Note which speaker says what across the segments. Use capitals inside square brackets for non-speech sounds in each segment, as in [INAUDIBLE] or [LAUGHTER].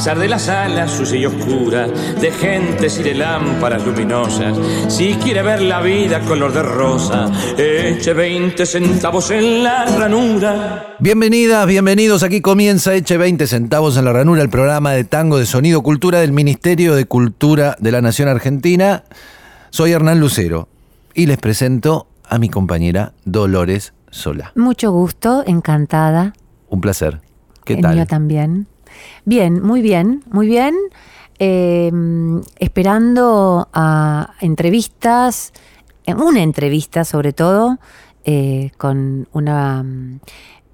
Speaker 1: Pesar de las alas sucia y oscura, de gentes y de lámparas luminosas, si quiere ver la vida color de rosa, eche 20 centavos en la ranura.
Speaker 2: Bienvenidas, bienvenidos. Aquí comienza Eche 20 centavos en la ranura, el programa de tango de sonido cultura del Ministerio de Cultura de la Nación Argentina. Soy Hernán Lucero y les presento a mi compañera Dolores Sola.
Speaker 3: Mucho gusto, encantada.
Speaker 2: Un placer. ¿Qué
Speaker 3: El
Speaker 2: tal?
Speaker 3: mío también. Bien, muy bien, muy bien. Eh, esperando a entrevistas, eh, una entrevista sobre todo, eh, con una mm,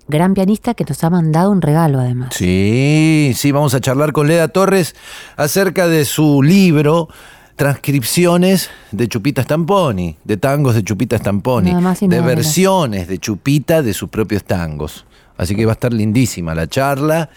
Speaker 3: gran pianista que nos ha mandado un regalo además.
Speaker 2: Sí, sí, vamos a charlar con Leda Torres acerca de su libro Transcripciones de Chupita Stamponi, de tangos de Chupita Stamponi, de versiones de Chupita de sus propios tangos. Así que va a estar lindísima la charla.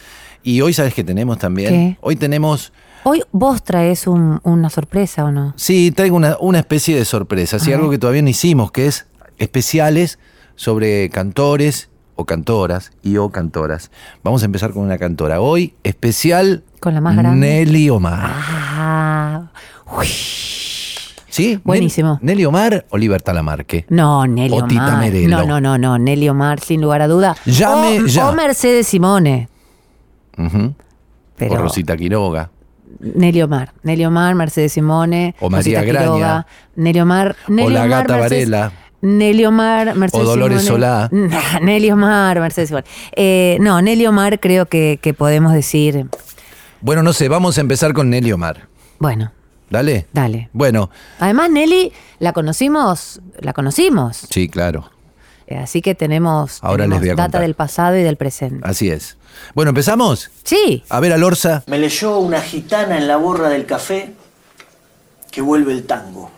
Speaker 2: Y hoy, ¿sabes qué tenemos también?
Speaker 3: ¿Qué?
Speaker 2: Hoy tenemos,
Speaker 3: Hoy vos traes un- una sorpresa o no?
Speaker 2: sí, traigo una, una especie de sorpresa, sí, algo que todavía no hicimos, que es especiales sobre cantores o cantoras y o cantoras. Vamos a empezar con una cantora. Hoy, especial
Speaker 3: Con la más grande.
Speaker 2: Nelly Omar.
Speaker 3: Ah, uy.
Speaker 2: ¿Sí?
Speaker 3: Buenísimo.
Speaker 2: Nel- Nelly Omar o Libertad Lamarque.
Speaker 3: No, Nelly
Speaker 2: O Tita
Speaker 3: Omar.
Speaker 2: Merelo.
Speaker 3: No, no, no, no, Nelly Omar, sin lugar a duda.
Speaker 2: Llame
Speaker 3: o,
Speaker 2: ya.
Speaker 3: o Mercedes Simone. Pero
Speaker 2: O Rosita Quiroga.
Speaker 3: Nelly Omar. Nelly Omar, Mercedes Simone.
Speaker 2: O María
Speaker 3: Rosita
Speaker 2: Graña.
Speaker 3: Quiroga, Nelly Omar. Nelly
Speaker 2: la
Speaker 3: Omar,
Speaker 2: Gata
Speaker 3: Mercedes-
Speaker 2: Varela.
Speaker 3: Nelly Omar, Mercedes
Speaker 2: O Dolores
Speaker 3: Simone.
Speaker 2: Solá. [LAUGHS]
Speaker 3: Nelly Omar, Mercedes Simone. Eh, no, Nelly Omar creo que, que podemos decir.
Speaker 2: Bueno, no sé, vamos a empezar con Nelly Omar.
Speaker 3: Bueno,
Speaker 2: Dale.
Speaker 3: dale.
Speaker 2: Bueno,
Speaker 3: Además, Nelly la conocimos, la conocimos.
Speaker 2: sí, claro.
Speaker 3: Eh, Así que tenemos,
Speaker 2: Ahora
Speaker 3: tenemos
Speaker 2: les voy a
Speaker 3: data
Speaker 2: contar.
Speaker 3: del pasado y del presente.
Speaker 2: Así es. Bueno, ¿empezamos?
Speaker 3: Sí,
Speaker 2: A ver, Alorza.
Speaker 4: Me leyó una gitana en la borra del café que vuelve el tango.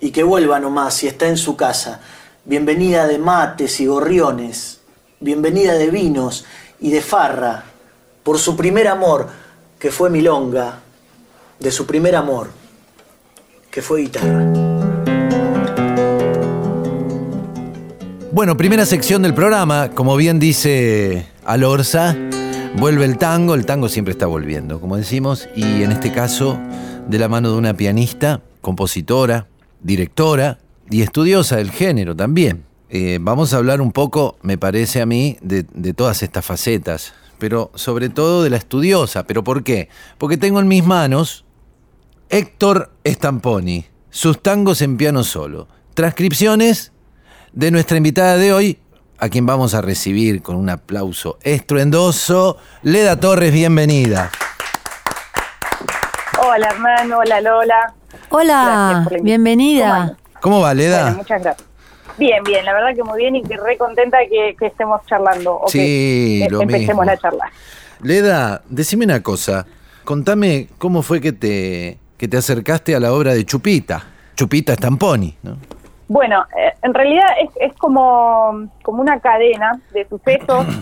Speaker 4: Y que vuelva nomás si está en su casa. Bienvenida de mates y gorriones. Bienvenida de vinos y de farra. Por su primer amor, que fue milonga. De su primer amor, que fue guitarra.
Speaker 2: Bueno, primera sección del programa, como bien dice Alorza, vuelve el tango, el tango siempre está volviendo, como decimos, y en este caso de la mano de una pianista, compositora, directora y estudiosa del género también. Eh, vamos a hablar un poco, me parece a mí, de, de todas estas facetas, pero sobre todo de la estudiosa. ¿Pero por qué? Porque tengo en mis manos Héctor Stamponi, sus tangos en piano solo. Transcripciones de nuestra invitada de hoy, a quien vamos a recibir con un aplauso estruendoso. Leda Torres, bienvenida.
Speaker 5: Hola Hernán, hola Lola.
Speaker 3: Hola, bienvenida.
Speaker 2: ¿Cómo va, Leda?
Speaker 5: Bueno, muchas gracias. Bien, bien, la verdad que muy bien y que re contenta que, que estemos charlando. o
Speaker 2: Sí,
Speaker 5: que, eh,
Speaker 2: lo
Speaker 5: empecemos
Speaker 2: mismo.
Speaker 5: la charla.
Speaker 2: Leda, decime una cosa. Contame cómo fue que te, que te acercaste a la obra de Chupita. Chupita Stamponi, ¿no?
Speaker 5: Bueno, eh, en realidad es, es como, como una cadena de sucesos. [COUGHS]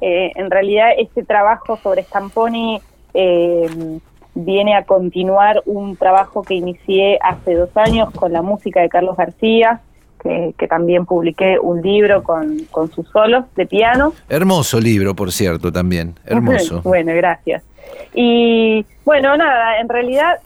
Speaker 5: Eh, en realidad este trabajo sobre Stamponi eh, viene a continuar un trabajo que inicié hace dos años con la música de Carlos García, que, que también publiqué un libro con, con sus solos de piano.
Speaker 2: Hermoso libro, por cierto, también. Hermoso. [LAUGHS]
Speaker 5: bueno, gracias. Y bueno, nada, en realidad,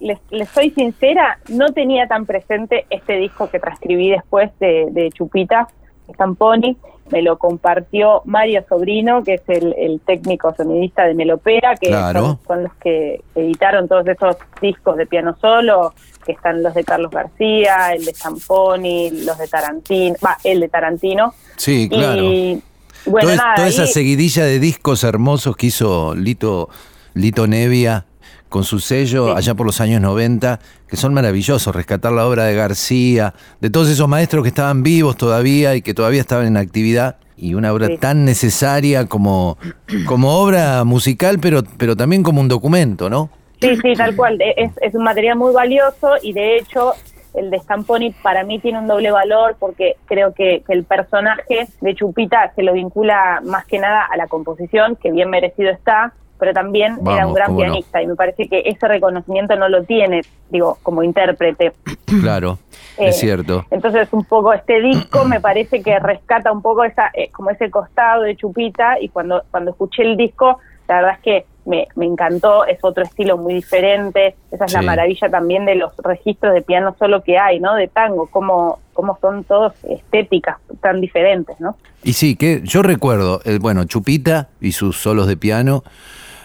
Speaker 5: les, les soy sincera, no tenía tan presente este disco que transcribí después de, de Chupita, Stamponi, me lo compartió Mario Sobrino, que es el, técnico sonidista de Melopera, que son, los que editaron todos esos discos de piano solo, que están los de Carlos García, el de Stamponi, los de Tarantino, va, el de Tarantino.
Speaker 2: Sí, claro. Y, bueno, toda, esa seguidilla de discos hermosos que hizo Lito, Lito Nevia con su sello allá por los años 90, que son maravillosos, rescatar la obra de García, de todos esos maestros que estaban vivos todavía y que todavía estaban en actividad, y una obra tan necesaria como, como obra musical, pero, pero también como un documento, ¿no?
Speaker 5: Sí, sí, tal cual, es, es un material muy valioso y de hecho el de Stamponi para mí tiene un doble valor porque creo que, que, el personaje de Chupita se lo vincula más que nada a la composición, que bien merecido está, pero también era un gran pianista y me parece que ese reconocimiento no lo tiene, digo, como intérprete. [COUGHS]
Speaker 2: Claro, es eh, cierto.
Speaker 5: Entonces un poco este disco me parece que rescata un poco esa, eh, como ese costado de Chupita y cuando, cuando escuché el disco, la verdad es que me, me encantó, es otro estilo muy diferente, esa es la maravilla también de los registros de piano solo que hay, ¿no? De tango, cómo, cómo son todos estéticas tan diferentes, ¿no?
Speaker 2: Y sí, que yo recuerdo, eh, bueno, Chupita y sus solos de piano,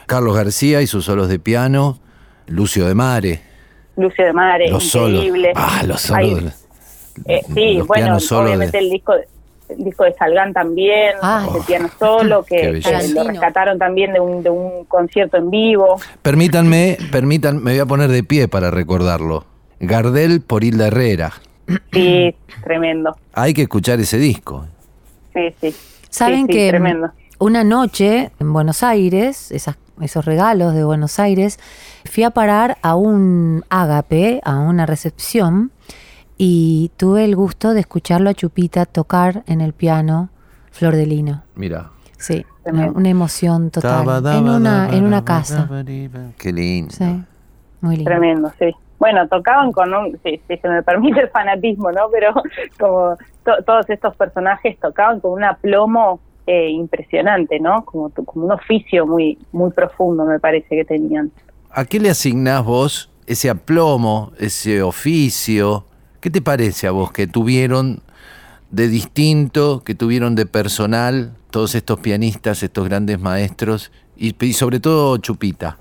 Speaker 2: Carlos García y sus solos de piano, Lucio de Mare.
Speaker 5: Lucio de Mare, increíble.
Speaker 2: Ah, los solos.
Speaker 5: Eh, sí, bueno, obviamente el disco el disco de Salgán también, ah. el piano solo, que, lo rescataron también de un, de un concierto en vivo.
Speaker 2: Permítanme, permítanme, me voy a poner de pie para recordarlo. Gardel por Hilda Herrera.
Speaker 5: Sí, tremendo.
Speaker 2: Hay que escuchar ese disco.
Speaker 5: Sí, sí.
Speaker 3: Saben que tremendo. una noche en Buenos Aires, esas esos regalos de Buenos Aires, fui a parar a un ágape, a una recepción, y tuve el gusto de escucharlo a Chupita tocar en el piano Flor de Lino.
Speaker 2: Mira.
Speaker 3: Sí, una, emoción total. en una, en una casa.
Speaker 2: Qué lindo.
Speaker 3: Sí, muy lindo.
Speaker 5: Tremendo, sí. Bueno, tocaban con un, si, se me permite el fanatismo, ¿no? Pero [LAUGHS] como todos estos personajes tocaban con un aplomo eh, impresionante, ¿no? Como, como un oficio muy, muy profundo, me parece que tenían.
Speaker 2: ¿A qué le asignás vos ese aplomo, ese oficio? ¿Qué te parece a vos que tuvieron de distinto, que tuvieron de personal todos estos pianistas, estos grandes maestros y sobre todo Chupita?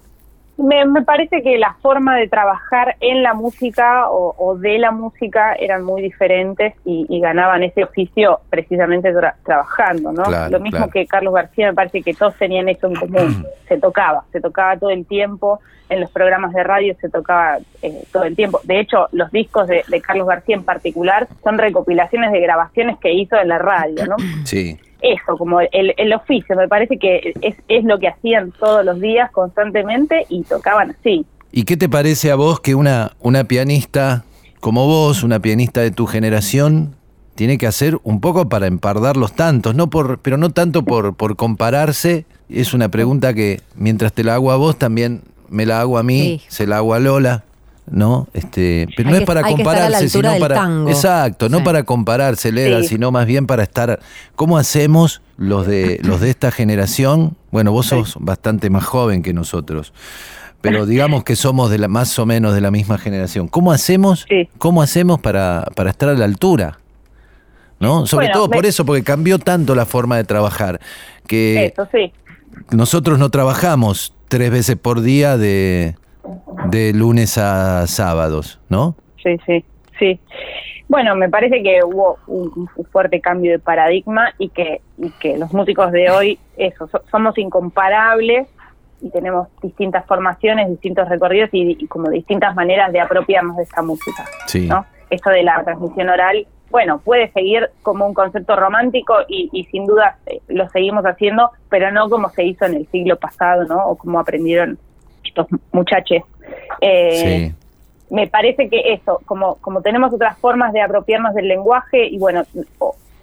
Speaker 5: Me, me, parece que la forma de trabajar en la música o, de la música eran muy diferentes y, ganaban ese oficio precisamente trabajando, ¿no? Lo mismo que Carlos García, me parece que todos tenían eso en común. [CLEARS THROAT] se tocaba, se tocaba todo el tiempo, en los programas de radio se tocaba eh, todo el tiempo. De hecho, los discos de, de Carlos García en particular son recopilaciones de grabaciones que hizo en la radio, ¿no?
Speaker 2: Sí
Speaker 5: eso, como el, el oficio, me parece que es, es lo que hacían todos los días constantemente y tocaban así.
Speaker 2: ¿Y qué te parece a vos que una, una pianista como vos, una pianista de tu generación, tiene que hacer un poco para empardar los tantos, no por, pero no tanto por, por compararse. Es una pregunta que mientras te la hago a vos también me la hago a mí, se la hago a Lola. ¿No? Este, pero no es para compararse, sino para exacto, no para compararse, Leda, sino más bien para estar ¿cómo hacemos los de los de esta generación? Bueno, vos sos bastante más joven que nosotros. Pero digamos que somos de la más o menos de la misma generación. ¿Cómo hacemos? ¿Cómo hacemos para, para estar a la altura? ¿No? Sobre todo por eso, porque cambió tanto la forma de trabajar que nosotros no trabajamos tres veces por día de de lunes a sábados, ¿no?
Speaker 5: Sí, sí, sí. Bueno, me parece que hubo un, fuerte cambio de paradigma y que, que los músicos de hoy, eso, somos incomparables y tenemos distintas formaciones, distintos recorridos y, como distintas maneras de apropiarnos de esta música. Sí. ¿no? Esto de la transmisión oral, bueno, puede seguir como un concepto romántico y, y sin duda eh, lo seguimos haciendo, pero no como se hizo en el siglo pasado, ¿no? O como aprendieron estos muchachos. Eh, me parece que eso, como, como tenemos otras formas de apropiarnos del lenguaje, y bueno,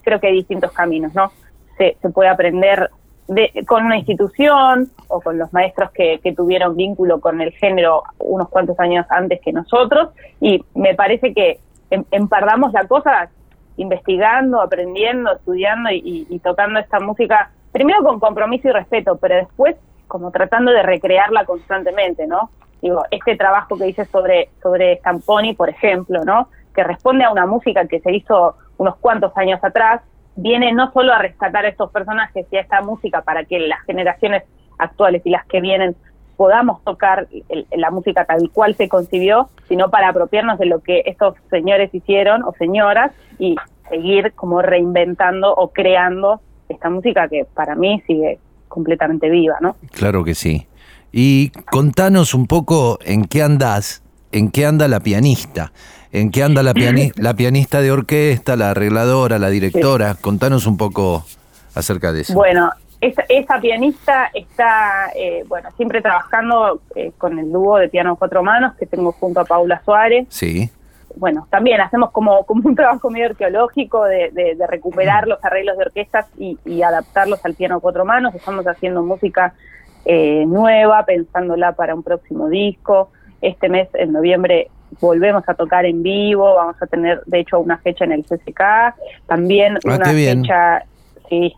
Speaker 5: creo que hay distintos caminos, ¿no? Se, se puede aprender de, con una institución o con los maestros que, que, tuvieron vínculo con el género unos cuantos años antes que nosotros, y me parece que em, empardamos la cosa investigando, aprendiendo, estudiando y, y tocando esta música, primero con compromiso y respeto, pero después como tratando de recrearla constantemente, ¿no? Digo, este trabajo que hice sobre, sobre Stamponi, por ejemplo, ¿no? Que responde a una música que se hizo unos cuantos años atrás, viene no solo a rescatar a estos personajes y a esta música para que las generaciones actuales y las que vienen podamos tocar el- la música tal cual se concibió, sino para apropiarnos de lo que estos señores hicieron o señoras y seguir como reinventando o creando esta música que para mí sigue completamente viva, ¿no?
Speaker 2: Claro que sí. Y contanos un poco en qué andás, en qué anda la pianista, en qué anda la, piani- [CLEARS THROAT] la pianista de orquesta, la arregladora, la directora. Contanos un poco acerca de eso.
Speaker 5: Bueno, esa, pianista está, eh, bueno, siempre trabajando eh, con el dúo de piano cuatro manos que tengo junto a Paula Suárez.
Speaker 2: Sí,
Speaker 5: Bueno, también hacemos como, como un trabajo medio arqueológico de, de- de recuperar los arreglos de orquestas y, y adaptarlos al piano cuatro manos. Estamos haciendo música eh, nueva, pensándola para un próximo disco. Este mes, en noviembre, volvemos a tocar en vivo. Vamos a tener, de hecho, una fecha en el CCK. También
Speaker 2: Ah,
Speaker 5: una
Speaker 2: bien.
Speaker 5: fecha, sí,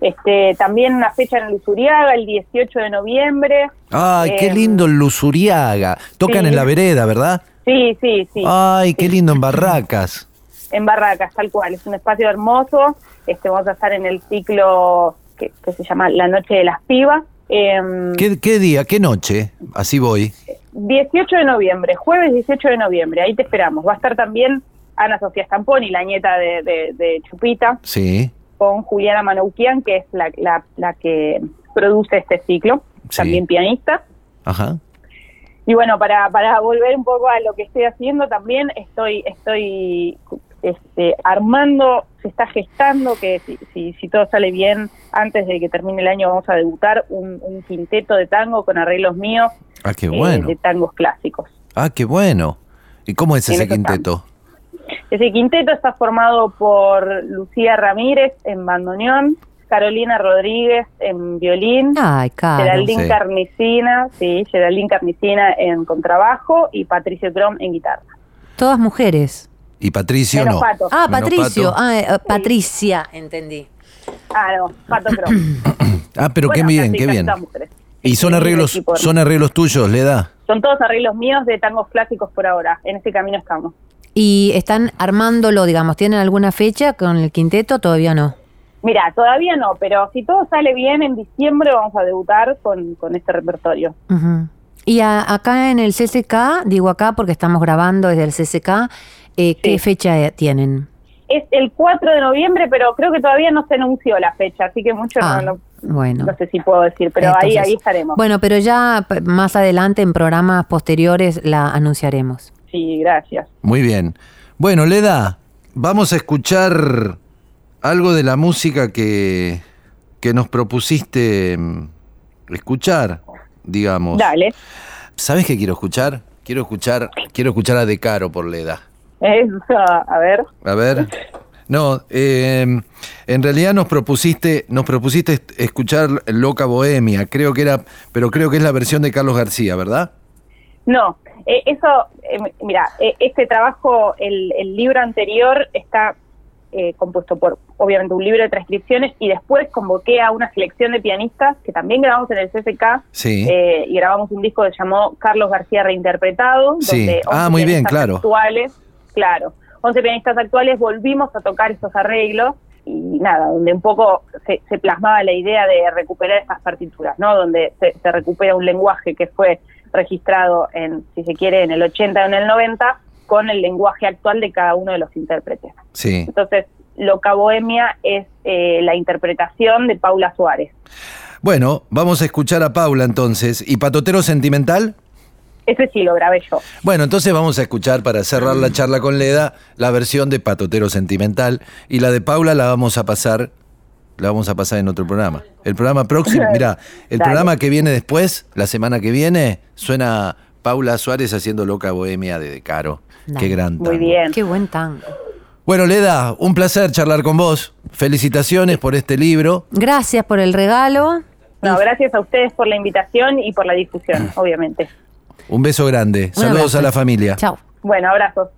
Speaker 5: este, también una fecha en el Usuriaga, el 18 de noviembre.
Speaker 2: Ay, qué
Speaker 5: Em,
Speaker 2: lindo el Lusuriaga. Tocan
Speaker 5: sí.
Speaker 2: en la vereda, ¿verdad?
Speaker 5: Sí, sí, sí.
Speaker 2: Ay, qué lindo en Barracas.
Speaker 5: en Barracas, tal cual. Es un espacio hermoso. Este, vamos a estar en el ciclo que, que se llama La Noche de las Pibas. Em,
Speaker 2: ¿Qué, qué día, qué noche? Así voy.
Speaker 5: 18 de noviembre, jueves 18 de noviembre, ahí te esperamos. Va a estar también Ana Sofía Stamponi, la nieta de, de- de Chupita,
Speaker 2: Sí,
Speaker 5: con Juliana Manoukian, que es la, la, la que produce este ciclo,
Speaker 2: Sí.
Speaker 5: también pianista.
Speaker 2: ajá.
Speaker 5: Y bueno, para, para volver un poco a lo que estoy haciendo también, estoy, estoy este, armando, se está gestando, que si, si, si todo sale bien, antes de que termine el año vamos a debutar un, un quinteto de tango con arreglos míos
Speaker 2: Ah, qué
Speaker 5: eh,
Speaker 2: bueno.
Speaker 5: de tangos clásicos.
Speaker 2: Ah, qué bueno. ¿Y cómo es
Speaker 5: En
Speaker 2: ese quinteto?
Speaker 5: Ese quinteto está formado por Lucía Ramírez en bandoneón, Carolina Rodríguez en violín,
Speaker 3: Ay, Caro.
Speaker 5: Geraldine
Speaker 2: sí.
Speaker 5: Carnicina, sí, Geraldine Carnicina en contrabajo y Patricio Crom en guitarra.
Speaker 3: Todas mujeres.
Speaker 2: ¿Y Patricio
Speaker 5: Menos
Speaker 2: no?
Speaker 5: Pato.
Speaker 3: Ah,
Speaker 2: Menos
Speaker 3: Patricio.
Speaker 2: Pato.
Speaker 3: Ah, eh, Patricia, entendí.
Speaker 5: Ah, no, Pato Crom. [COUGHS]
Speaker 2: Ah, pero qué
Speaker 5: Bueno,
Speaker 2: bien, qué bien.
Speaker 5: todas mujeres.
Speaker 2: ¿Y son arreglos,
Speaker 5: equipo
Speaker 2: son arreglos tuyos, le da?
Speaker 5: Son todos arreglos míos de tangos clásicos por ahora. En ese camino estamos.
Speaker 3: ¿Y están armándolo, digamos? ¿Tienen alguna fecha con el quinteto? Todavía no.
Speaker 5: Mira, todavía no, pero si todo sale bien, en diciembre vamos a debutar con, con este repertorio.
Speaker 3: Y a- acá en el CCK, digo acá porque estamos grabando desde el CCK, eh, ¿qué
Speaker 5: Sí.
Speaker 3: fecha eh, tienen?
Speaker 5: Es el 4 de noviembre, pero creo que todavía no se anunció la fecha, así que mucho
Speaker 3: Ah,
Speaker 5: no, no-
Speaker 3: bueno.
Speaker 5: no sé si puedo decir, pero ahí,
Speaker 3: Entonces,
Speaker 5: ahí estaremos.
Speaker 3: Bueno, pero ya más adelante en programas posteriores la anunciaremos.
Speaker 5: Sí, gracias.
Speaker 2: Muy bien. Bueno, Leda, vamos a escuchar algo de la música que, que nos propusiste mm, escuchar, digamos.
Speaker 5: Dale.
Speaker 2: ¿Sabes qué quiero escuchar? Quiero escuchar, quiero escuchar a De Caro por Leda.
Speaker 5: Eso, a ver.
Speaker 2: A ver. No, eh, en realidad nos propusiste, nos propusiste escuchar Loca Bohemia, creo que era, pero creo que es la versión de Carlos García, ¿verdad?
Speaker 5: No, eh, eso, eh, mira, eh, este trabajo, el, el libro anterior está eh, compuesto por, obviamente, un libro de transcripciones y después convoqué a una selección de pianistas que también grabamos en el CSK
Speaker 2: Sí.
Speaker 5: eh, y grabamos un disco que se llamó Carlos García Reinterpretado.
Speaker 2: Sí.
Speaker 5: donde
Speaker 2: Ah,
Speaker 5: 11
Speaker 2: muy bien, claro.
Speaker 5: Actuales, claro, 11 pianistas actuales volvimos a tocar estos arreglos y nada, donde un poco se, se plasmaba la idea de recuperar esas partituras, ¿no? Donde se, se recupera un lenguaje que fue registrado en, si se quiere, en el 80 o en el 90, con el lenguaje actual de cada uno de los intérpretes.
Speaker 2: Sí.
Speaker 5: Entonces, Loca Bohemia es eh, la interpretación de Paula Suárez.
Speaker 2: Bueno, vamos a escuchar a Paula entonces. ¿Y Patotero Sentimental?
Speaker 5: Ese sí lo grabé yo.
Speaker 2: Bueno, entonces vamos a escuchar para cerrar la charla con Leda la versión de Patotero Sentimental y la de Paula la vamos a pasar la vamos a pasar en otro programa. El programa próximo, [LAUGHS] mira, el
Speaker 5: Dale.
Speaker 2: programa que viene después, la semana que viene, suena Paula Suárez haciendo Loca Bohemia de De Caro.
Speaker 3: Dale.
Speaker 2: Qué gran
Speaker 5: Muy
Speaker 2: tango.
Speaker 5: bien.
Speaker 3: Qué buen tango.
Speaker 2: Bueno, Leda, un placer charlar con vos. Felicitaciones por este libro.
Speaker 3: Gracias por el regalo.
Speaker 5: No, gracias a ustedes por la invitación y por la difusión, obviamente.
Speaker 2: Un beso grande.
Speaker 3: Un
Speaker 2: Saludos
Speaker 3: abrazo.
Speaker 2: a la familia.
Speaker 3: Chao.
Speaker 5: Bueno, abrazos.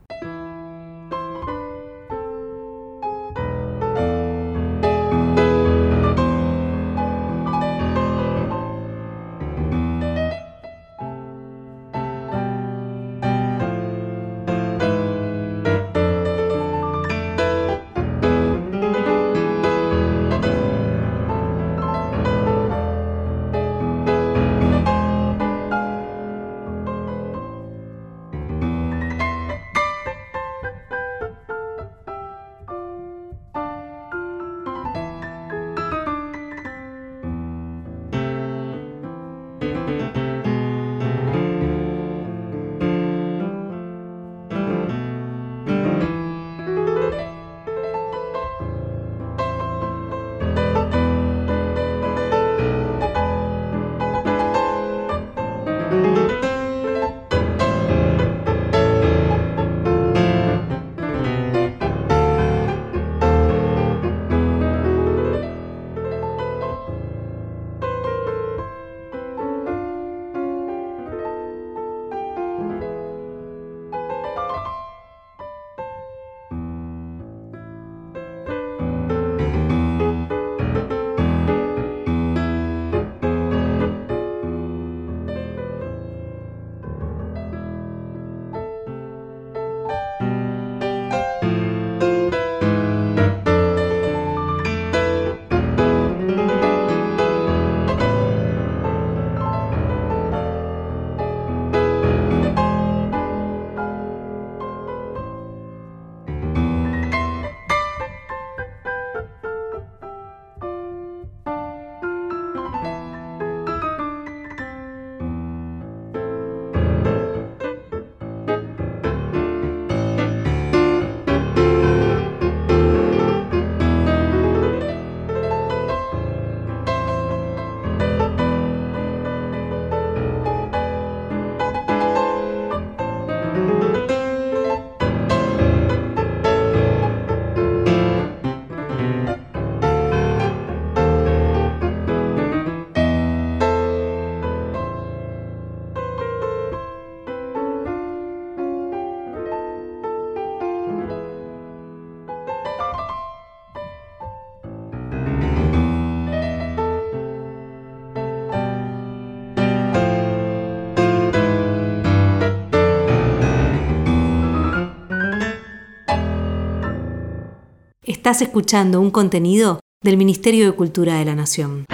Speaker 6: Estás escuchando un contenido del Ministerio de Cultura de la Nación.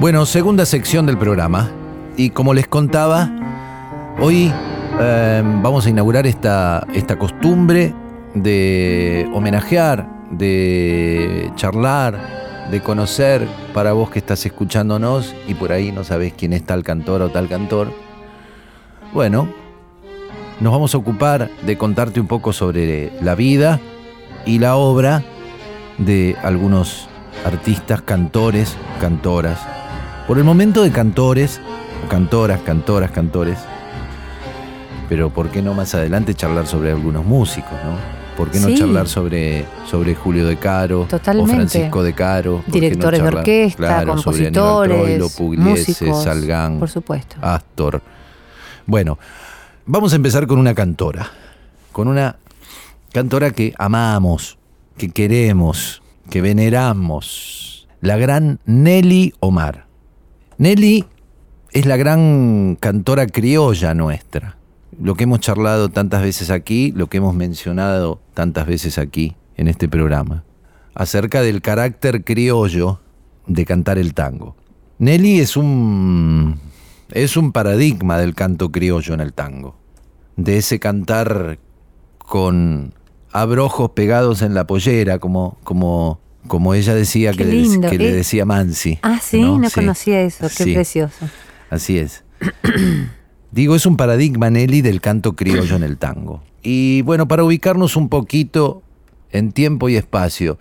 Speaker 2: Bueno, segunda sección del programa. Y como les contaba, hoy eh, vamos a inaugurar esta, esta costumbre de homenajear, de charlar, de conocer para vos que estás escuchándonos y por ahí no sabés quién es tal cantor o tal cantor. Bueno, nos vamos a ocupar de contarte un poco sobre la vida y la obra de algunos artistas, cantores, cantoras. Por el momento de cantores, cantoras, cantoras, cantores. Pero ¿por qué no más adelante charlar sobre algunos músicos, no? ¿Por qué no
Speaker 3: Sí.
Speaker 2: charlar sobre, sobre Julio de Caro
Speaker 3: Totalmente.
Speaker 2: o Francisco de Caro? ¿Por qué no
Speaker 3: Directores de orquesta,
Speaker 2: claro, sobre
Speaker 3: compositores,
Speaker 2: Troilo, Pugliese,
Speaker 3: músicos,
Speaker 2: Salgán,
Speaker 3: por supuesto.
Speaker 2: Astor. Bueno, vamos a empezar con una cantora. Con una cantora que amamos, que queremos, que veneramos. La gran Nelly Omar. Nelly es la gran cantora criolla nuestra. Lo que hemos charlado tantas veces aquí, lo que hemos mencionado tantas veces aquí en este programa, acerca del carácter criollo de cantar el tango. Nelly es un es un paradigma del canto criollo en el tango, de ese cantar con abrojos pegados en la pollera, como como como ella decía
Speaker 3: Qué
Speaker 2: que, le,
Speaker 3: eh.
Speaker 2: decía Mansi.
Speaker 3: Ah, sí, no,
Speaker 2: Sí.
Speaker 3: conocía eso, qué
Speaker 2: Sí.
Speaker 3: precioso.
Speaker 2: Así es. [CLEARS THROAT] Digo, es un paradigma, Nelly, del canto criollo en el tango. Y bueno, para ubicarnos un poquito en tiempo y espacio,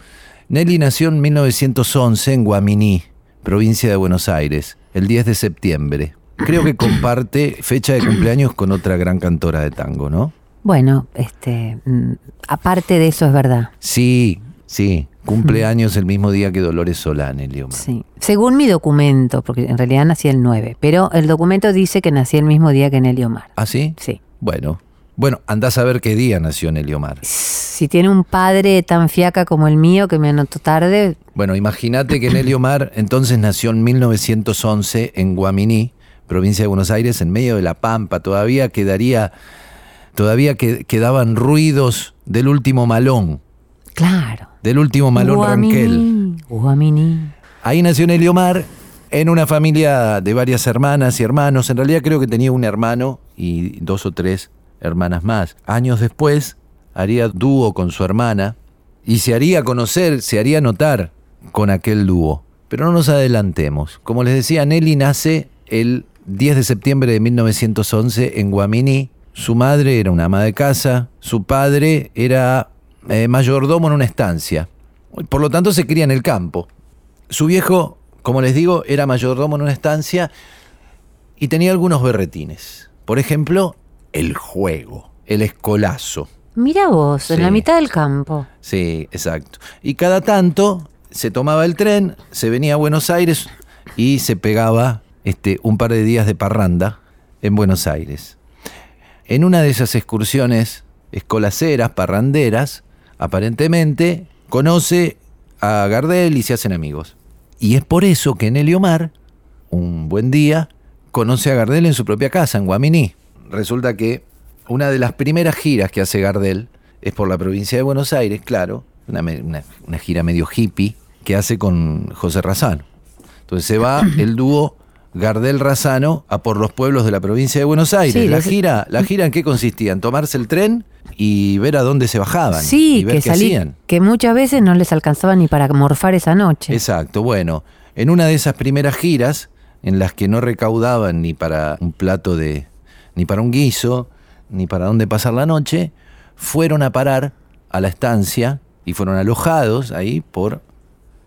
Speaker 2: Nelly nació en 1911 en Guaminí, provincia de Buenos Aires, el 10 de septiembre. Creo que comparte fecha de cumpleaños con otra gran cantora de tango, ¿no?
Speaker 3: Bueno, este, mm, aparte de eso es verdad.
Speaker 2: Sí, sí, cumpleaños el mismo día que Dolores Solá, Nelly Omar.
Speaker 3: Sí. Según mi documento, porque en realidad nací el 9, pero el documento dice que nací el mismo día que Nelly Omar.
Speaker 2: ¿Ah, sí?
Speaker 3: Sí.
Speaker 2: Bueno, bueno, andás a ver qué día nació Nelly Omar.
Speaker 3: Si tiene un padre tan fiaca como el mío que me anotó tarde,
Speaker 2: Bueno, imagínate que Nelly Omar entonces nació en 1911 en Guaminí, provincia de Buenos Aires, en medio de la Pampa. Todavía quedaría, todavía que- quedaban ruidos del último malón,
Speaker 3: claro.
Speaker 2: del último malón Ranquel.
Speaker 3: Guaminí, Guaminí.
Speaker 2: Ahí nació Nelly Omar en una familia de varias hermanas y hermanos. En realidad creo que tenía un hermano y dos o tres hermanas más. Años después haría dúo con su hermana y se haría conocer, se haría notar con aquel dúo. Pero no nos adelantemos. Como les decía, Nelly nace el 10 de septiembre de 1911 en Guaminí. Su madre era una ama de casa, su padre era eh, mayordomo en una estancia. Por lo tanto, se cría en el campo. Su viejo, como les digo, era mayordomo en una estancia y tenía algunos berretines. Por ejemplo, el juego, el escolazo.
Speaker 3: Mira vos, en la mitad del campo.
Speaker 2: Sí, exacto. Y cada tanto se tomaba el tren, se venía a Buenos Aires y se pegaba este, un par de días de parranda en Buenos Aires. En una de esas excursiones escolaceras, parranderas, aparentemente conoce a Gardel y se hacen amigos. Y es por eso que Nelly Omar, un buen día, conoce a Gardel en su propia casa, en Guaminí. Resulta que una de las primeras giras que hace Gardel es por la provincia de Buenos Aires, claro, una, una- una gira medio hippie que hace con José Razano. Entonces se va [CLEARS THROAT] el dúo Gardel Razano a por los pueblos de la provincia de Buenos Aires.
Speaker 3: Sí,
Speaker 2: la, gira, ¿La gira en qué consistía? En tomarse el tren y ver a dónde se bajaban.
Speaker 3: Sí,
Speaker 2: y ver
Speaker 3: que
Speaker 2: qué
Speaker 3: salí,
Speaker 2: hacían.
Speaker 3: que muchas veces no les alcanzaba ni para morfar esa noche.
Speaker 2: Exacto, bueno, en una de esas primeras giras, en las que no recaudaban ni para un plato de, ni para un guiso, ni para dónde pasar la noche, fueron a parar a la estancia y fueron alojados ahí por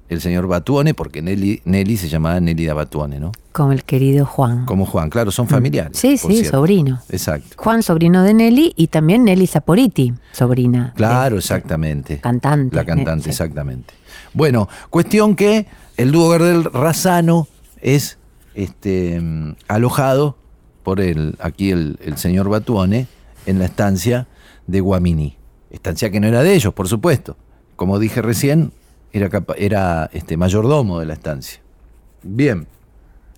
Speaker 2: el señor Batuone, porque Nelly, Nelly se llamaba Nélida Batuone, ¿no?
Speaker 3: Como el querido Juan.
Speaker 2: Como Juan, claro, son familiares.
Speaker 3: Mm. Sí,
Speaker 2: por
Speaker 3: sí,
Speaker 2: cierto.
Speaker 3: sobrino.
Speaker 2: Exacto.
Speaker 3: Juan, sobrino de Nelly, y también Nelly Saporiti, sobrina. de-
Speaker 2: Claro, exactamente.
Speaker 3: Cantante.
Speaker 2: La cantante,
Speaker 3: Sí.
Speaker 2: exactamente. Bueno, cuestión que el dúo Gardel Razano es este, alojado por el, aquí el, el señor Batuone en la estancia de Guaminí. Estancia que no era de ellos, por supuesto. Como dije recién, era, era este, mayordomo de la estancia. Bien,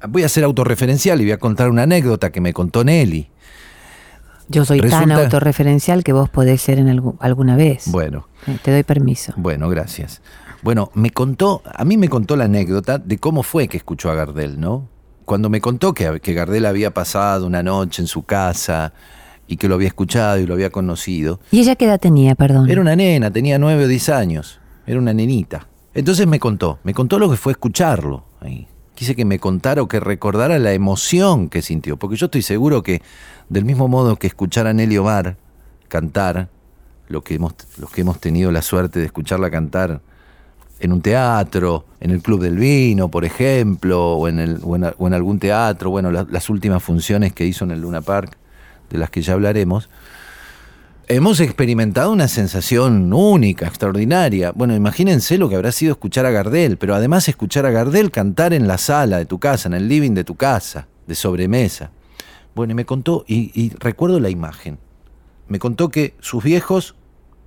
Speaker 2: voy a ser autorreferencial y voy a contar una anécdota que me contó Nelly.
Speaker 3: Yo soy tan autorreferencial que vos podés ser en algu- alguna vez.
Speaker 2: Bueno,
Speaker 3: Eh, Te doy permiso.
Speaker 2: bueno, gracias. Bueno, me contó, a mí me contó la anécdota de cómo fue que escuchó a Gardel, ¿no? Cuando me contó que, que Gardel había pasado una noche en su casa y que lo había escuchado y lo había conocido.
Speaker 3: ¿Y ella qué edad tenía, perdón?
Speaker 2: Era una nena, tenía nueve o diez años. Era una nenita. Entonces me contó, me contó lo que fue escucharlo. ahí. Quise que me contara o que recordara la emoción que sintió. Porque yo estoy seguro que, del mismo modo que escuchar a Nelly Omar cantar, lo que hemos, los que hemos tenido la suerte de escucharla cantar en un teatro, en el Club del Vino, por ejemplo, o en, el, o en, o en algún teatro, bueno, la- las últimas funciones que hizo en el Luna Park, de las que ya hablaremos, hemos experimentado una sensación única, extraordinaria. Bueno, imagínense lo que habrá sido escuchar a Gardel, pero además escuchar a Gardel cantar en la sala de tu casa, en el living de tu casa, de sobremesa. Bueno, y me contó, y, y recuerdo la imagen, me contó que sus viejos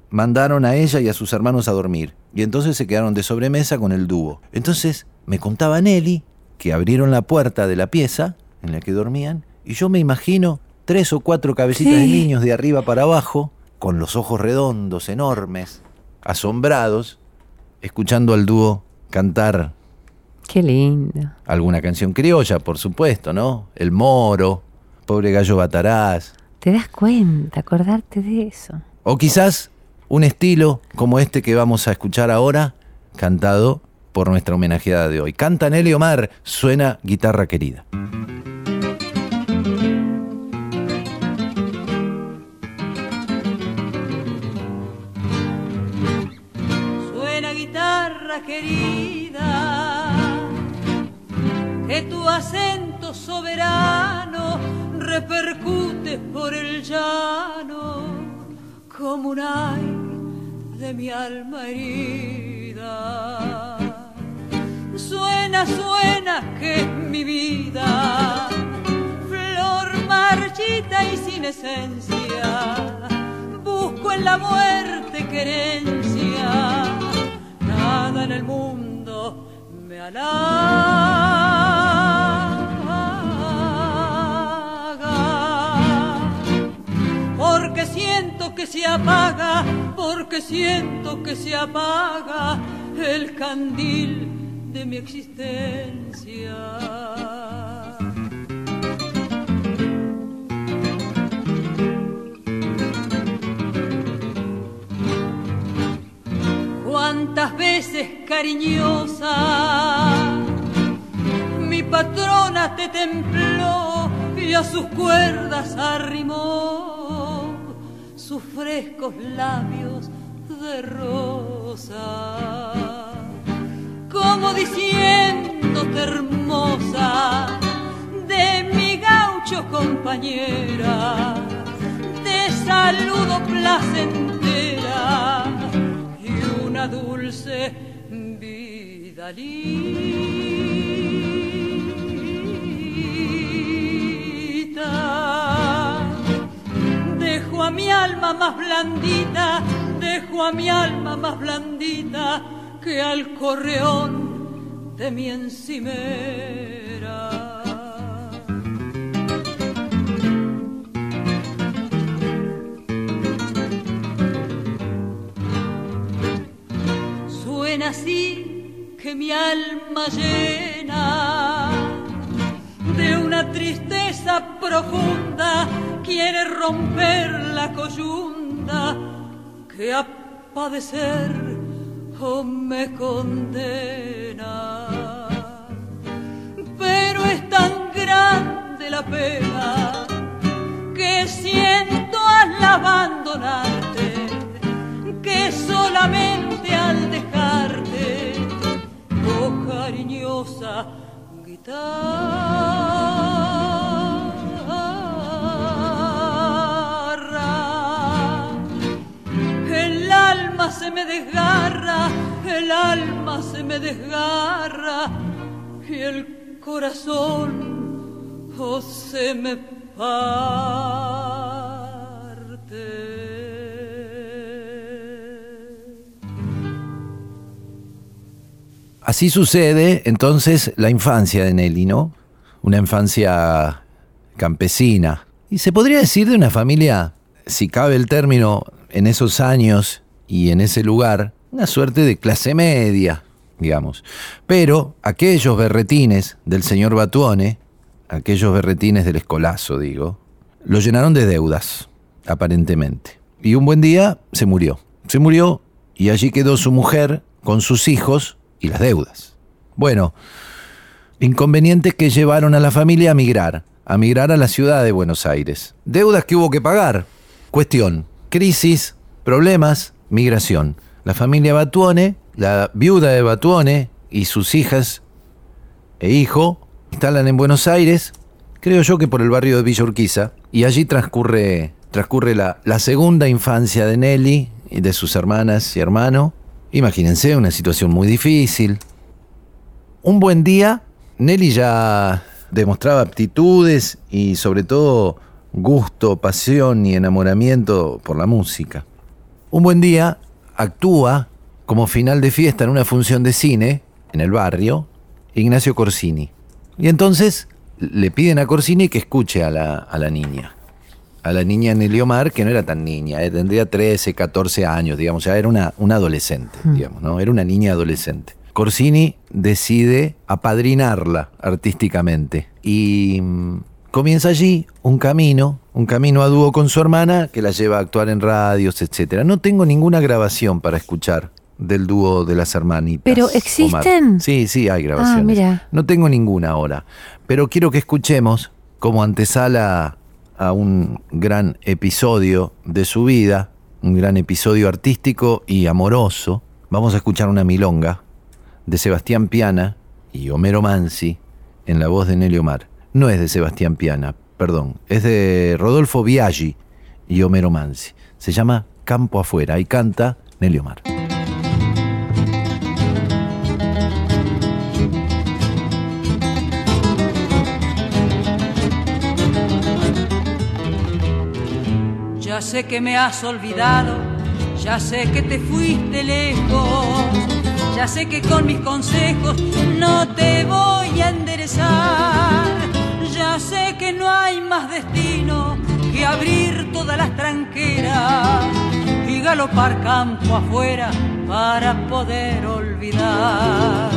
Speaker 2: mandaron a ella y a sus hermanos a dormir, y entonces se quedaron de sobremesa con el dúo. Entonces me contaba Nelly que abrieron la puerta de la pieza en la que dormían, y yo me imagino tres o cuatro cabecitas de niños de arriba para abajo, con los ojos redondos, enormes, asombrados, escuchando al dúo cantar
Speaker 3: Qué lindo.
Speaker 2: alguna canción criolla, por supuesto, ¿no? El moro, pobre gallo batarás,
Speaker 3: ¿Te das cuenta? Acordarte de eso.
Speaker 2: O quizás un estilo como este que vamos a escuchar ahora, cantado por nuestra homenajeada de hoy. Canta Nelly Omar, suena guitarra querida.
Speaker 7: Querida, que tu acento soberano repercute por el llano como un ay de mi alma herida. Suena, suena que es mi vida, flor marchita y sin esencia, busco en la muerte querencia, en el mundo me halaga porque siento que se apaga, porque siento que se apaga el candil de mi existencia. Cuántas veces cariñosa mi patrona te templó y a sus cuerdas arrimó sus frescos labios de rosa. Como diciéndote hermosa, de mi gaucho compañera, te saludo placentera una dulce vida. Dejo a mi alma más blandita, dejo a mi alma más blandita que al correón de mi encimera. Así que mi alma llena de una tristeza profunda quiere romper la coyunda que a padecer oh, me condena. Pero es tan grande la pena que siento al abandonarte solamente al dejarte, oh cariñosa guitarra, el alma se me desgarra, el alma se me desgarra y el corazón oh, se me parte.
Speaker 2: Así sucede entonces la infancia de Nelly, ¿no? Una infancia campesina, Y se podría decir de una familia, si cabe el término, en esos años y en ese lugar, una suerte de clase media, digamos. Pero aquellos berretines del señor Batuone, aquellos berretines del escolazo, digo, lo llenaron de deudas, aparentemente. Y un buen día se murió. Se murió y allí quedó su mujer con sus hijos y las deudas. Bueno, inconvenientes que llevaron a la familia a migrar, a migrar a la ciudad de Buenos Aires. Deudas que hubo que pagar. Cuestión, crisis, problemas, migración. La familia Batuone, la viuda de Batuone y sus hijas e hijo instalan en Buenos Aires, creo yo que por el barrio de Villa Urquiza, y allí transcurre, transcurre la, la segunda infancia de Nelly y de sus hermanas y hermano. Imagínense una situación muy difícil. Un buen día, Nelly ya demostraba aptitudes y sobre todo gusto, pasión y enamoramiento por la música. Un buen día actúa como final de fiesta en una función de cine en el barrio Ignacio Corsini. Y entonces le piden a Corsini que escuche a la, a la niña. A la niña Nelly Omar, que no era tan niña, eh, tendría 13, 14 años, digamos, ya era una, una adolescente, digamos, ¿no? Era una niña adolescente. Corsini decide apadrinarla artísticamente y mm, comienza allí un camino, un camino a dúo con su hermana que la lleva a actuar en radios, etc. No tengo ninguna grabación para escuchar del dúo de las hermanitas.
Speaker 3: ¿Pero
Speaker 2: Omar.
Speaker 3: existen?
Speaker 2: Sí, sí, hay grabaciones.
Speaker 3: Ah, mira.
Speaker 2: No tengo ninguna ahora, pero quiero que escuchemos como antesala a un gran episodio de su vida, un gran episodio artístico y amoroso. Vamos a escuchar una milonga de Sebastián Piana y Homero Mansi en la voz de Nelly Omar. No es de Sebastián Piana, perdón, es de Rodolfo Biaggi y Homero Mansi. Se llama Campo Afuera y canta Nelly Omar.
Speaker 7: Ya sé que me has olvidado, ya sé que te fuiste lejos, ya sé que con mis consejos no te voy a enderezar, ya sé que no hay más destino que abrir todas las tranqueras y galopar campo afuera para poder olvidar.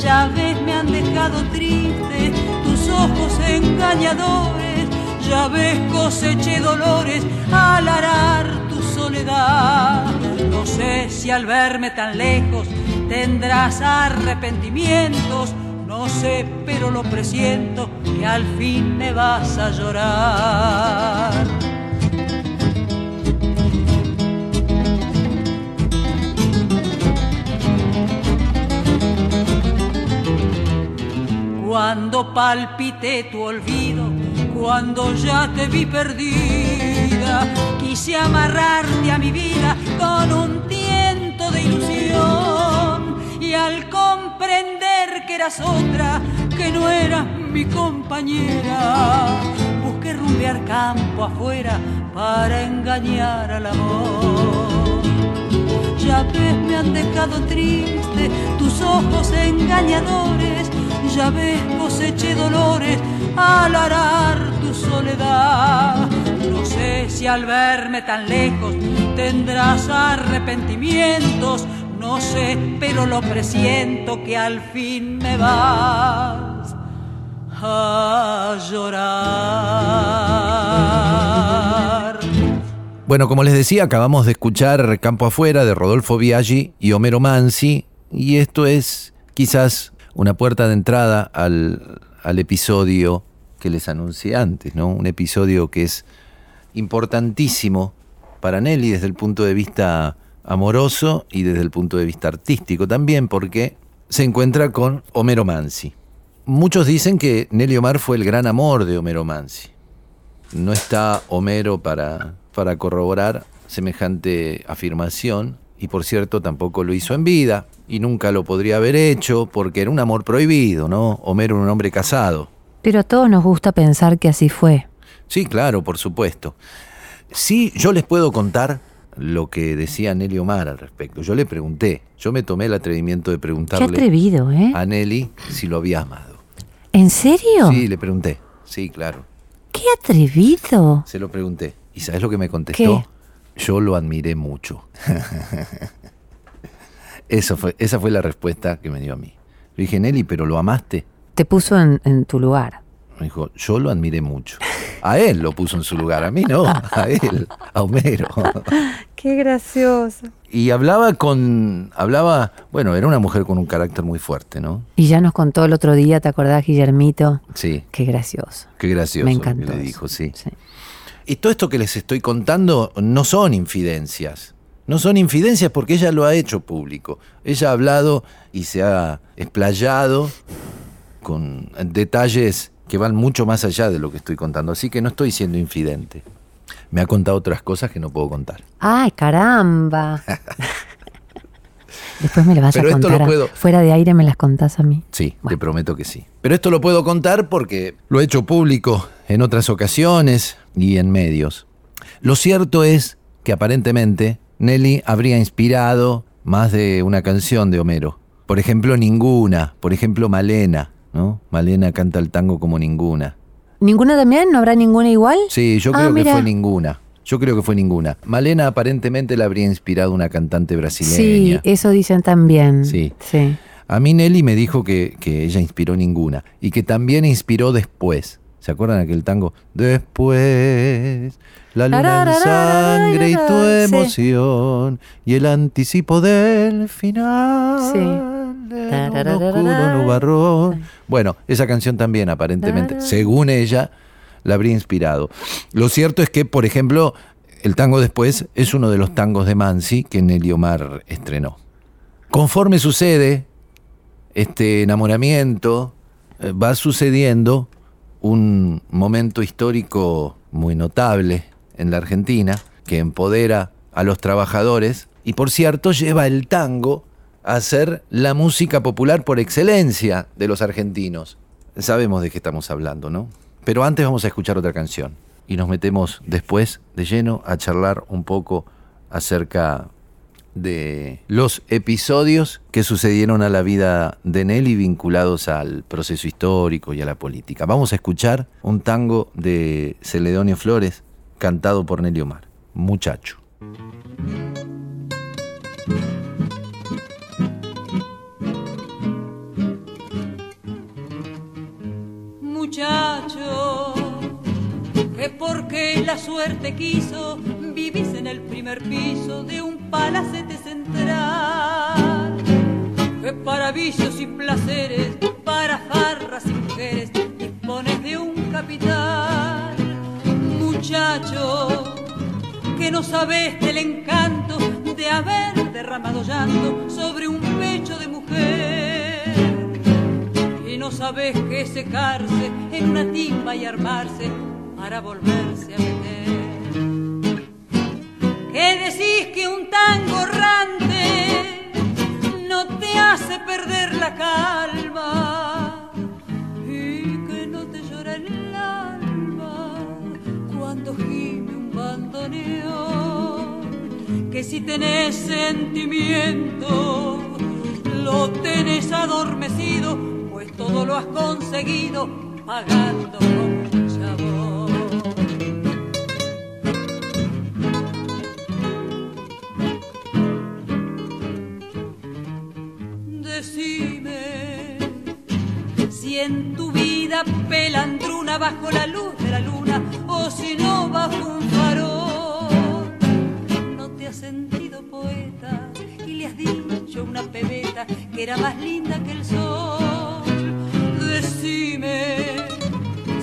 Speaker 7: Ya ves, me han dejado triste tus ojos engañadores. Ya ves, coseché dolores al arar tu soledad. No sé si al verme tan lejos tendrás arrepentimientos. No sé, pero lo presiento que al fin me vas a llorar. Cuando palpité tu olvido, cuando ya te vi perdida, quise amarrarte a mi vida con un tiento de ilusión. Y al comprender que eras otra, que no eras mi compañera, busqué rumbear campo afuera para engañar al amor. Ya ves, me han dejado triste tus ojos engañadores. Ya ves, coseché dolores al arar tu soledad. No sé si al verme tan lejos tendrás arrepentimientos. No sé, pero lo presiento que al fin me vas a llorar.
Speaker 2: Bueno, como les decía, acabamos de escuchar Campo Afuera de Rodolfo Biaggi y Homero Mansi, y esto es quizás una puerta de entrada al, al episodio que les anuncié antes, ¿no? Un episodio que es importantísimo para Nelly desde el punto de vista amoroso y desde el punto de vista artístico también, porque se encuentra con Homero Mansi. Muchos dicen que Nelly Omar fue el gran amor de Homero Mansi. No está Homero para, para corroborar semejante afirmación y por cierto tampoco lo hizo en vida y nunca lo podría haber hecho porque era un amor prohibido, ¿no? Homero era un hombre casado.
Speaker 3: Pero a todos nos gusta pensar que así fue.
Speaker 2: Sí, claro, por supuesto. Sí, yo les puedo contar lo que decía Nelly Omar al respecto. Yo le pregunté, yo me tomé el atrevimiento de
Speaker 3: Qué
Speaker 2: preguntarle
Speaker 3: atrevido, ¿eh?
Speaker 2: a Nelly si lo había amado.
Speaker 3: ¿En serio?
Speaker 2: Sí, le pregunté. Sí, claro.
Speaker 3: ¡Qué atrevido!
Speaker 2: Se lo pregunté. ¿Y sabes lo que me contestó? Yo lo admiré mucho. [LAUGHS] Eso fue, esa fue la respuesta que me dio a mí. Le dije, Nelly, ¿pero lo amaste?
Speaker 3: Te puso en, en tu lugar.
Speaker 2: Me dijo, yo lo admiré mucho. A él lo puso en su lugar, a mí no, a él, a Homero. [LAUGHS]
Speaker 3: Qué gracioso.
Speaker 2: Y hablaba con, hablaba, bueno, era una mujer con un carácter muy fuerte, ¿no?
Speaker 3: Y ya nos contó el otro día, ¿te acordás, Guillermito?
Speaker 2: Sí,
Speaker 3: Qué gracioso.
Speaker 2: qué gracioso.
Speaker 3: Me
Speaker 2: que
Speaker 3: encantó.
Speaker 2: Le
Speaker 3: eso.
Speaker 2: dijo, sí.
Speaker 3: sí.
Speaker 2: Y todo esto que les estoy contando no son infidencias. No son infidencias porque ella lo ha hecho público. Ella ha hablado y se ha explayado con detalles que van mucho más allá de lo que estoy contando. Así que no estoy siendo infidente. Me ha contado otras cosas que no puedo contar.
Speaker 3: ¡Ay, caramba! [LAUGHS] Después me las vas
Speaker 2: Pero
Speaker 3: a
Speaker 2: esto
Speaker 3: contar.
Speaker 2: lo
Speaker 3: a-
Speaker 2: puedo-
Speaker 3: Fuera de aire me las contás a mí.
Speaker 2: Sí, te prometo que sí. Pero esto lo puedo contar porque lo he hecho público en otras ocasiones y en medios. Lo cierto es que aparentemente Nelly habría inspirado más de una canción de Homero. Por ejemplo, ninguna. Por ejemplo, Malena. ¿no? Malena canta el tango como ninguna.
Speaker 3: ¿Ninguna también? ¿No habrá ninguna igual?
Speaker 2: Sí, yo
Speaker 3: Ah,
Speaker 2: creo que fue ninguna. Yo creo que fue ninguna. Malena aparentemente la habría inspirado una cantante
Speaker 3: Sí,
Speaker 2: brasileña.
Speaker 3: eso dicen también.
Speaker 2: Sí.
Speaker 3: Sí.
Speaker 2: A mí Nelly me dijo que, que ella inspiró ninguna y que también inspiró después. ¿Se acuerdan aquel tango? Después, la luna en sangre y tu
Speaker 3: Sí.
Speaker 2: emoción y el anticipo del final.
Speaker 3: Sí.
Speaker 2: en un oscuro nubarrón. Bueno, esa canción también aparentemente, según ella, la habría inspirado. Lo cierto es que, por ejemplo, el tango después es uno de los tangos de Mansi que Nelly Omar estrenó. Conforme sucede este enamoramiento, eh, va sucediendo un momento histórico muy notable en la Argentina que empodera a los trabajadores y por cierto lleva el tango a ser la música popular por excelencia de los argentinos. Sabemos de qué estamos hablando, ¿no? Pero antes vamos a escuchar otra canción y nos metemos después de lleno a charlar un poco acerca de los episodios que sucedieron a la vida de Nelly vinculados al proceso histórico y a la política. Vamos a escuchar un tango de Celedonio Flores cantado por Nelly Omar, Muchacho.
Speaker 7: Muchacho, que porque la suerte quiso, vivís el primer piso de un palacete central. Que para vicios y placeres, para farras y mujeres, dispones de un capital. Muchacho, que no sabes del encanto de haber derramado llanto sobre un pecho de mujer. Y no sabes que secarse en una timba y armarse para volverse a. Que decís que un tango errante no te hace perder la calma y que no te llora el alma cuando gime un bandoneón. Que si tenés sentimiento lo tenés adormecido, pues todo lo has conseguido pagando con en tu vida pelandruna bajo la luz de la luna o si no bajo un farol. No te has sentido poeta y le has dicho una pebeta que era más linda que el sol. Decime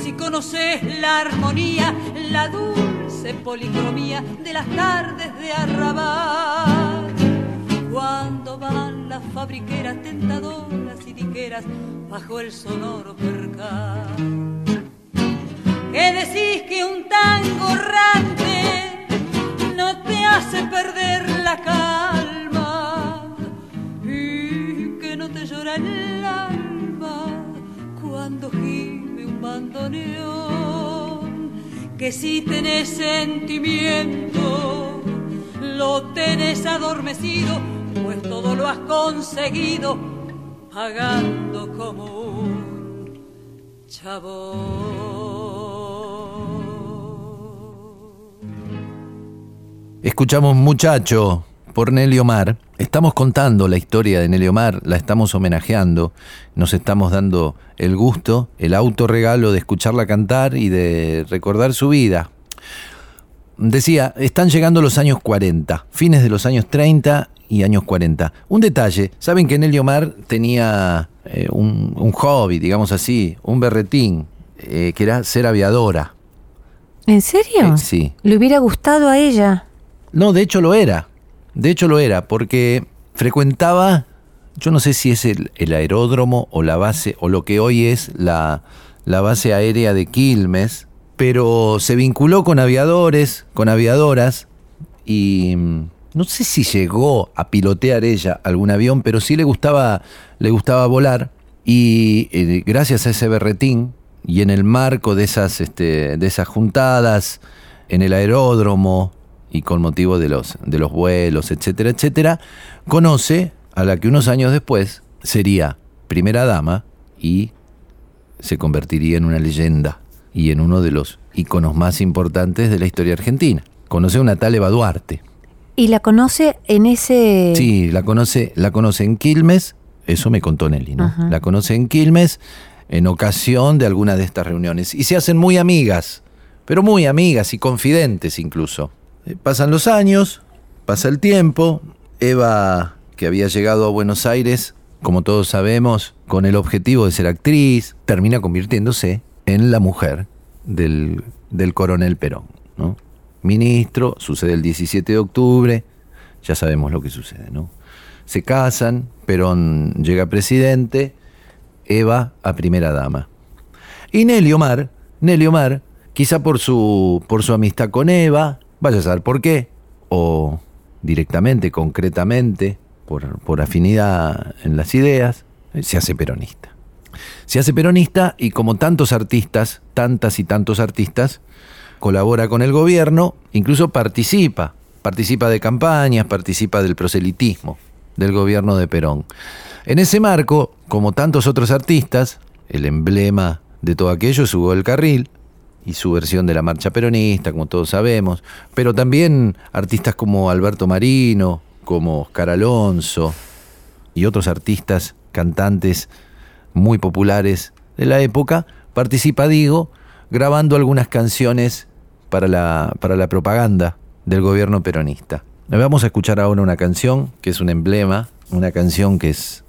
Speaker 7: si conoces la armonía, la dulce policromía de las tardes de arrabal. Cuando van las fabriqueras tentadoras y diqueras bajo el sonoro percal. Que decís que un tango errante no te hace perder la calma y que no te llora el alma cuando gime un bandoneón. Que si tenés sentimiento lo tenés adormecido, pues todo lo has conseguido pagando como un chabón.
Speaker 2: Escuchamos muchacho por Nelly Omar. Estamos contando la historia de Nelly Omar, la estamos homenajeando, nos estamos dando el gusto, el autorregalo de escucharla cantar y de recordar su vida. Decía, están llegando los años 40, fines de los años 30 y años 40. Un detalle, saben que Nelly Omar tenía eh, un, un hobby, digamos así, un berretín, eh, que era ser aviadora.
Speaker 3: ¿En serio?
Speaker 2: Eh, sí.
Speaker 3: Le hubiera gustado a ella.
Speaker 2: No, de hecho lo era. De hecho lo era, porque frecuentaba, yo no sé si es el, el aeródromo o la base, o lo que hoy es la, la base aérea de Quilmes, pero se vinculó con aviadores, con aviadoras, y mm, no sé si llegó a pilotear ella algún avión, pero sí le gustaba, le gustaba volar, y eh, gracias a ese berretín, y en el marco de esas, este, de esas juntadas, en el aeródromo, y con motivo de los, de los vuelos, etcétera, etcétera, conoce a la que unos años después sería primera dama y se convertiría en una leyenda y en uno de los íconos más importantes de la historia argentina. Conoce a una tal Eva Duarte.
Speaker 3: Y la conoce en ese...
Speaker 2: Sí, la conoce, la conoce en Quilmes, eso me contó Nelly, ¿no?
Speaker 3: Ajá.
Speaker 2: La conoce en Quilmes en ocasión de alguna de estas reuniones y se hacen muy amigas, pero muy amigas y confidentes incluso. Eh, Pasan los años, pasa el tiempo, Eva, que había llegado a Buenos Aires, como todos sabemos, con el objetivo de ser actriz, termina convirtiéndose en la mujer del, del coronel Perón. ¿no? Ministro, sucede el 17 de octubre, ya sabemos lo que sucede, ¿no? Se casan, Perón llega presidente, Eva a primera dama. Y Nelly Omar, Nelly Omar, quizá por su, por su amistad con Eva, vaya a saber por qué, o directamente, concretamente, por, por afinidad en las ideas, se hace peronista. Se hace peronista y como tantos artistas, tantas y tantos artistas, colabora con el gobierno, incluso participa, participa de campañas, participa del proselitismo del gobierno de Perón. En ese marco, como tantos otros artistas, el emblema de todo aquello es Hugo del Carril y su versión de la marcha peronista, como todos sabemos, pero también artistas como Alberto Marino, como Oscar Alonso y otros artistas, cantantes muy populares de la época, participa Digo grabando algunas canciones para la, para la propaganda del gobierno peronista. Vamos a escuchar ahora una canción que es un emblema, una canción que es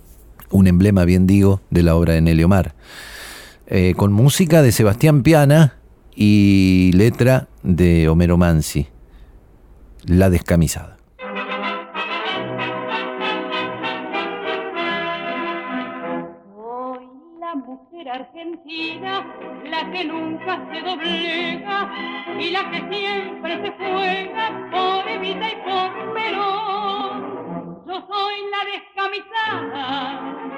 Speaker 2: un emblema, bien digo, de la obra de Nelly Omar. Eh, con música de Sebastián Piana y letra de Homero Mansi, La descamisada.
Speaker 7: Argentina, la que nunca se doblega y la que siempre se juega por Evita y por Perón. Yo soy la descamisada,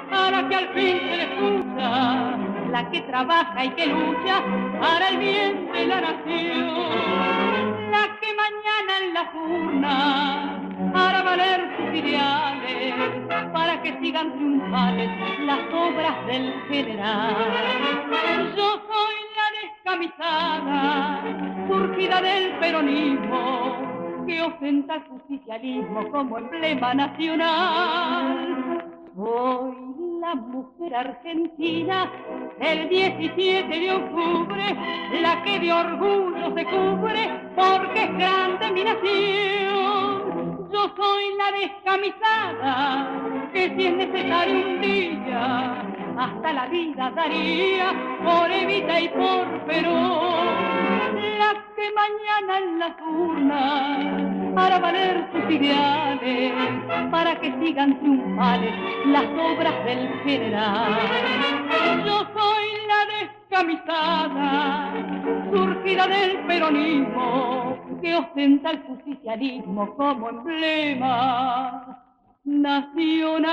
Speaker 7: para que al fin se le escucha, la que trabaja y que lucha para el bien de la nación, la que mañana en las urnas hará valer sus ideales para que sigan triunfales las obras del general. Surgida del peronismo, que ostenta el justicialismo como emblema nacional. Soy la mujer argentina el 17 de octubre, la que de orgullo se cubre porque es grande mi nación. Yo soy la descamisada que si es necesario un día hasta la vida daría por Evita y por Perón. La que mañana en las urnas hará valer sus ideales para que sigan triunfales las obras del general. Yo soy la descamisada, surgida del peronismo, que ostenta el justicialismo como emblema nacional.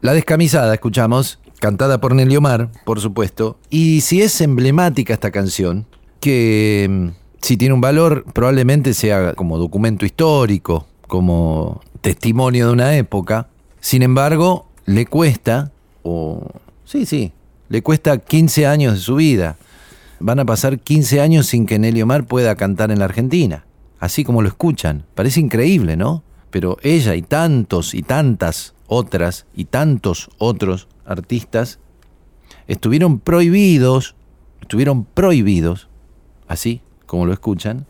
Speaker 2: La descamisada, escuchamos, cantada por Nelly Omar, por supuesto. Y si es emblemática esta canción, que mm, si tiene un valor, probablemente sea como documento histórico, como testimonio de una época. Sin embargo, le cuesta, o sí, sí, le cuesta 15 años de su vida. van a pasar 15 años sin que Nelly Omar pueda cantar en la Argentina. Así como lo escuchan. Parece increíble, ¿no? Pero ella y tantos y tantas otras y tantos otros artistas estuvieron prohibidos, estuvieron prohibidos, así como lo escuchan,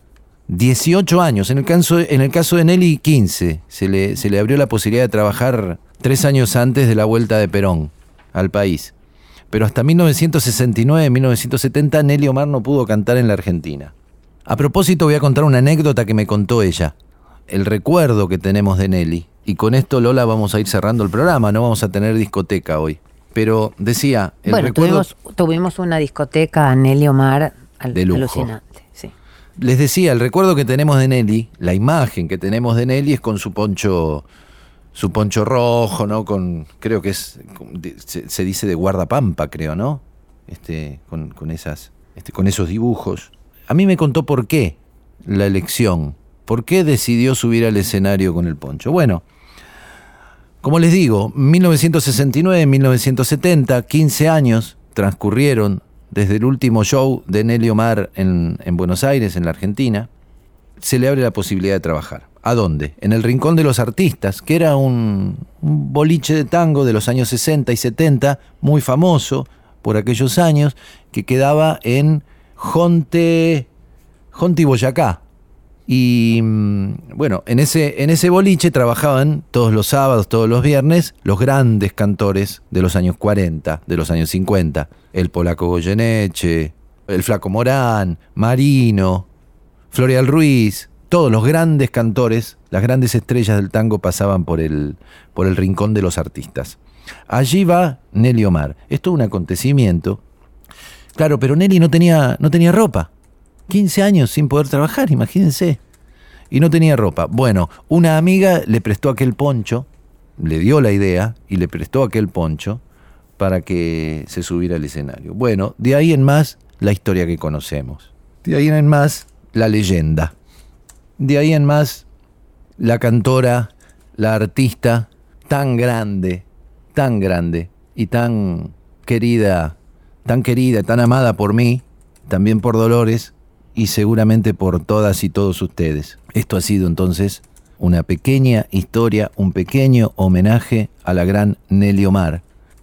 Speaker 2: 18 años. En el caso, en el caso de Nelly, 15. Se le, se le abrió la posibilidad de trabajar tres años antes de la vuelta de Perón al país. Pero hasta 1969-1970 Nelly Omar no pudo cantar en la Argentina. A propósito voy a contar una anécdota que me contó ella. El recuerdo que tenemos de Nelly. Y con esto, Lola, vamos a ir cerrando el programa. No vamos a tener discoteca hoy. Pero decía, el
Speaker 3: bueno,
Speaker 2: recuerdo...
Speaker 3: tuvimos, tuvimos una discoteca Nelly Omar al-
Speaker 2: De lujo.
Speaker 3: alucinante. Sí.
Speaker 2: Les decía, el recuerdo que tenemos de Nelly, la imagen que tenemos de Nelly es con su poncho, su poncho rojo, ¿no? Con, creo que es, se dice de guardapampa, creo, ¿no? Este, con, con esas, este, con esos dibujos. A mí me contó por qué la elección, por qué decidió subir al escenario con el poncho. Bueno, como les digo, 1969-1970, 15 años transcurrieron desde el último show de Nelly Omar en, en Buenos Aires, en la Argentina. Se le abre la posibilidad de trabajar. ¿A dónde? En el Rincón de los Artistas, que era un, boliche de tango de los años 60 y 70, muy famoso por aquellos años, que quedaba en Jonte, Jonte y Boyacá, y mm, bueno, en ese, en ese boliche trabajaban todos los sábados, todos los viernes, los grandes cantores de los años 40, de los años 50. El polaco Goyeneche, el flaco Morán, Marino, Florial Ruiz, todos los grandes cantores, las grandes estrellas del tango pasaban por el, por el rincón de los artistas. Allí va Nelly Omar. Esto es un acontecimiento. Claro, pero Nelly no tenía, no tenía ropa. 15 años sin poder trabajar, imagínense. Y no tenía ropa. Bueno, una amiga le prestó aquel poncho, le dio la idea y le prestó aquel poncho para que se subiera al escenario. Bueno, de ahí en más la historia que conocemos. De ahí en más la leyenda. De ahí en más la cantora, la artista tan grande, tan grande y tan querida, tan querida, tan amada por mí, también por Dolores y seguramente por todas y todos ustedes. Esto ha sido entonces una pequeña historia, un pequeño homenaje a la gran Nelly Omar.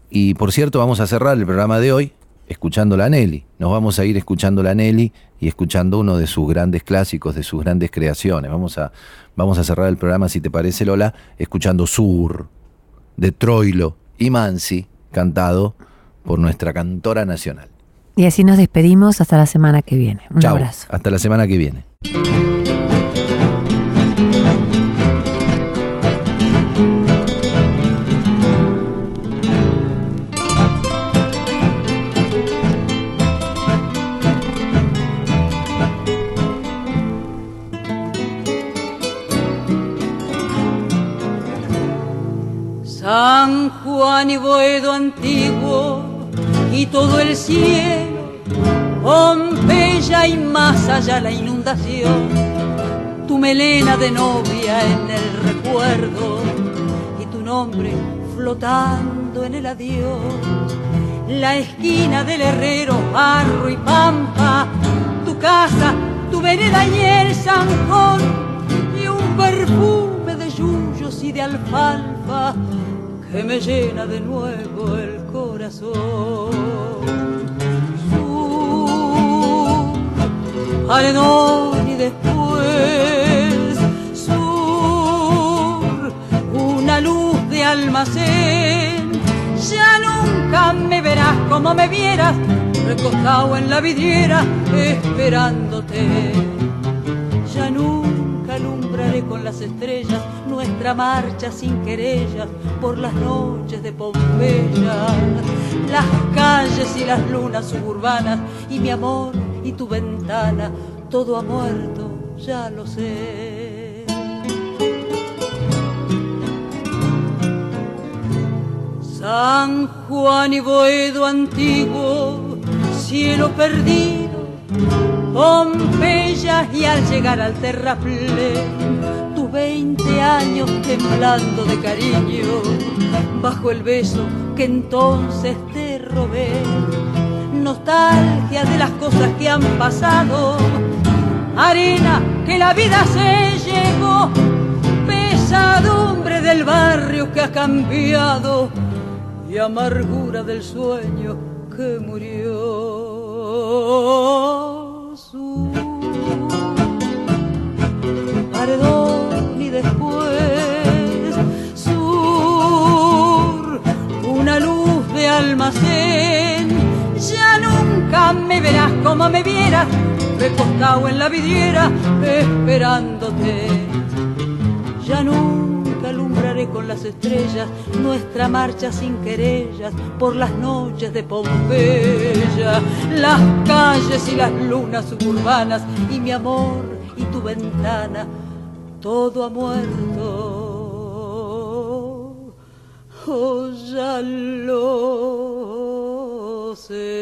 Speaker 2: Y por cierto, vamos a cerrar el programa de hoy escuchando la Nelly. Nos vamos a ir escuchando la Nelly y escuchando uno de sus grandes clásicos, de sus grandes creaciones. Vamos a, vamos a cerrar el programa, si te parece, Lola, escuchando Sur, de Troilo y Mansi, cantado por nuestra cantora nacional.
Speaker 3: Y así nos despedimos hasta la semana que viene. Un
Speaker 2: Chau,
Speaker 3: abrazo.
Speaker 2: hasta la semana que viene.
Speaker 7: San Juan y Boedo antiguo y todo el cielo, Pompeya y más allá la inundación, tu melena de novia en el recuerdo y tu nombre flotando en el adiós, la esquina del herrero, barro y pampa, tu casa, tu vereda y el zanjón y un perfume de yuyos y de alfalfa que me llena de nuevo el corazón. Arenón y después sur, una luz de almacén. Ya nunca me verás como me vieras, recostado en la vidriera, esperándote. Ya nunca alumbraré con las estrellas nuestra marcha sin querellas por las noches de Pompeya, las calles y las lunas suburbanas y mi amor y tu ventana, todo ha muerto, ya lo sé. San Juan y Boedo antiguo, cielo perdido, Pompeya y al llegar al terraplén, tus veinte años temblando de cariño, bajo el beso que entonces te robé, nostalgia de las cosas que han pasado, arena que la vida se llevó, pesadumbre del barrio que ha cambiado y amargura del sueño que murió. Su paredón y después sur, una luz de almacén. Nunca me verás como me vieras, recostado en la vidriera, esperándote. Ya nunca alumbraré con las estrellas nuestra marcha sin querellas por las noches de Pompeya, las calles y las lunas suburbanas y mi amor y tu ventana, todo ha muerto. Oh, ya lo sé.